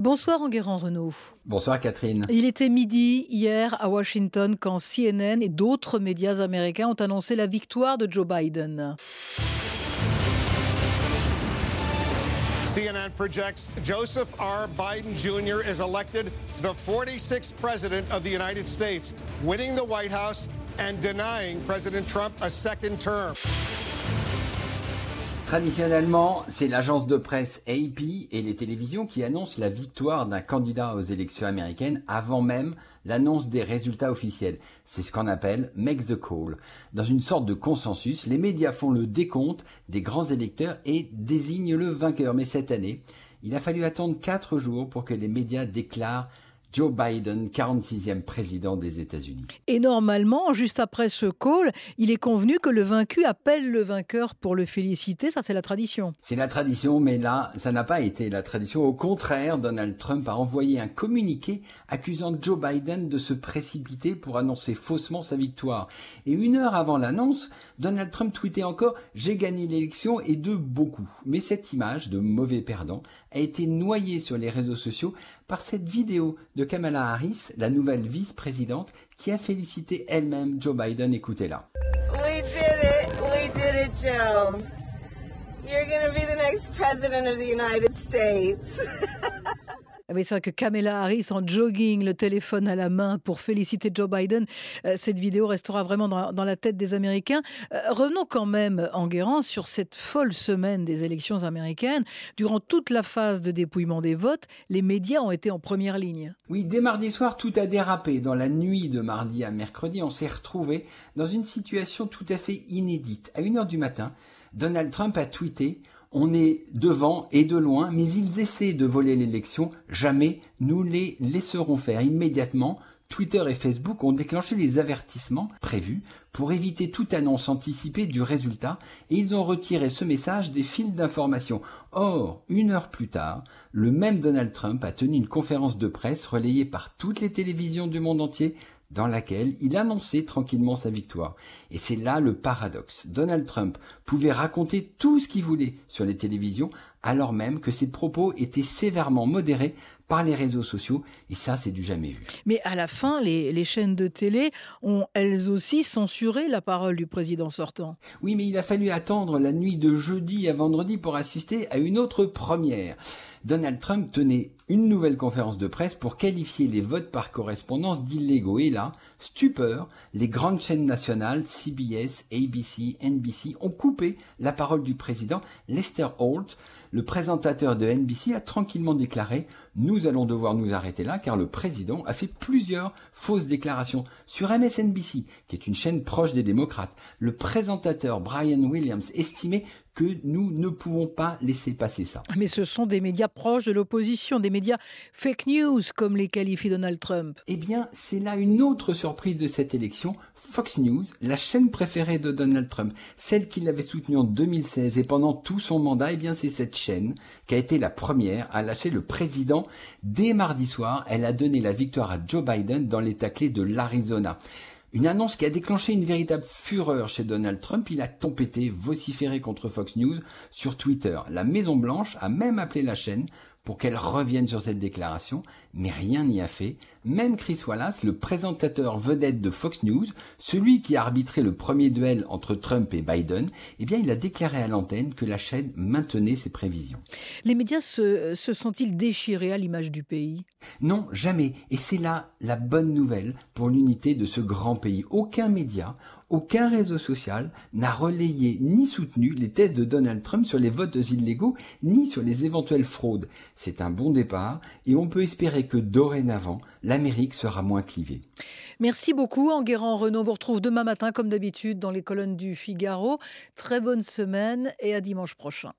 Bonsoir Enguerrand Renault. Bonsoir Catherine. Il était midi hier à Washington quand CNN et d'autres médias américains ont annoncé la victoire de Joe Biden. CNN projects Joseph R. Biden Jr. is elected the 46th president of the United States, winning the White House and denying President Trump a second term. Traditionnellement, c'est l'agence de presse AP et les télévisions qui annoncent la victoire d'un candidat aux élections américaines avant même l'annonce des résultats officiels. C'est ce qu'on appelle make the call. Dans une sorte de consensus, les médias font le décompte des grands électeurs et désignent le vainqueur. Mais cette année, il a fallu attendre quatre jours pour que les médias déclarent Joe Biden, 46e président des États-Unis. Et normalement, juste après ce call, il est convenu que le vaincu appelle le vainqueur pour le féliciter. Ça, c'est la tradition. C'est la tradition, mais là, ça n'a pas été la tradition. Au contraire, Donald Trump a envoyé un communiqué accusant Joe Biden de se précipiter pour annoncer faussement sa victoire. Et une heure avant l'annonce, Donald Trump tweetait encore « J'ai gagné l'élection et de beaucoup ». Mais cette image de mauvais perdant a été noyée sur les réseaux sociaux par cette vidéo de Kamala Harris, la nouvelle vice-présidente, qui a félicité elle-même Joe Biden. Écoutez-la. We did it. We did it, Joe. You're going to be the next president of the United States. Ah c'est vrai que Kamala Harris en jogging, le téléphone à la main pour féliciter Joe Biden, euh, cette vidéo restera vraiment dans, la tête des Américains. Euh, revenons quand même, en guérant, sur cette folle semaine des élections américaines. Durant toute la phase de dépouillement des votes, les médias ont été en première ligne. Oui, dès mardi soir, tout a dérapé. Dans la nuit de mardi à mercredi, on s'est retrouvé dans une situation tout à fait inédite. À 1h du matin, Donald Trump a tweeté on est devant et de loin, mais ils essaient de voler l'élection. Jamais nous les laisserons faire. Immédiatement, Twitter et Facebook ont déclenché les avertissements prévus pour éviter toute annonce anticipée du résultat et ils ont retiré ce message des fils d'information. Or, une heure plus tard, le même Donald Trump a tenu une conférence de presse relayée par toutes les télévisions du monde entier dans laquelle il annonçait tranquillement sa victoire. Et c'est là le paradoxe. Donald Trump pouvait raconter tout ce qu'il voulait sur les télévisions, alors même que ses propos étaient sévèrement modérés par les réseaux sociaux, et ça, c'est du jamais vu. Mais à la fin, les, les, chaînes de télé ont elles aussi censuré la parole du président sortant. Oui, mais il a fallu attendre la nuit de jeudi à vendredi pour assister à une autre première. Donald Trump tenait une nouvelle conférence de presse pour qualifier les votes par correspondance d'illégaux. Et là, stupeur, les grandes chaînes nationales, CBS, ABC, NBC, ont coupé la parole du président Lester Holt. Le présentateur de NBC a tranquillement déclaré nous allons devoir nous arrêter là car le président a fait plusieurs fausses déclarations sur MSNBC, qui est une chaîne proche des démocrates. Le présentateur Brian Williams estimait que nous ne pouvons pas laisser passer ça. Mais ce sont des médias proches de l'opposition, des médias fake news, comme les qualifie Donald Trump. Eh bien, c'est là une autre surprise de cette élection. Fox News, la chaîne préférée de Donald Trump, celle qu'il avait soutenue en 2016 et pendant tout son mandat, eh bien, c'est cette chaîne qui a été la première à lâcher le président. Dès mardi soir, elle a donné la victoire à Joe Biden dans l'état clé de l'Arizona. Une annonce qui a déclenché une véritable fureur chez Donald Trump. Il a tempêté, vociféré contre Fox News sur Twitter. La Maison Blanche a même appelé la chaîne pour qu'elle revienne sur cette déclaration, mais rien n'y a fait. Même Chris Wallace, le présentateur vedette de Fox News, celui qui a arbitré le premier duel entre Trump et Biden, eh bien, il a déclaré à l'antenne que la chaîne maintenait ses prévisions. Les médias se, se sont-ils déchirés à l'image du pays? Non, jamais. Et c'est là la bonne nouvelle pour l'unité de ce grand pays. Aucun média, aucun réseau social n'a relayé ni soutenu les thèses de Donald Trump sur les votes illégaux ni sur les éventuelles fraudes. C'est un bon départ et on peut espérer que dorénavant, l'Amérique sera moins clivée. Merci beaucoup, Enguerrand Renault. On vous retrouve demain matin, comme d'habitude, dans les colonnes du Figaro. Très bonne semaine et à dimanche prochain.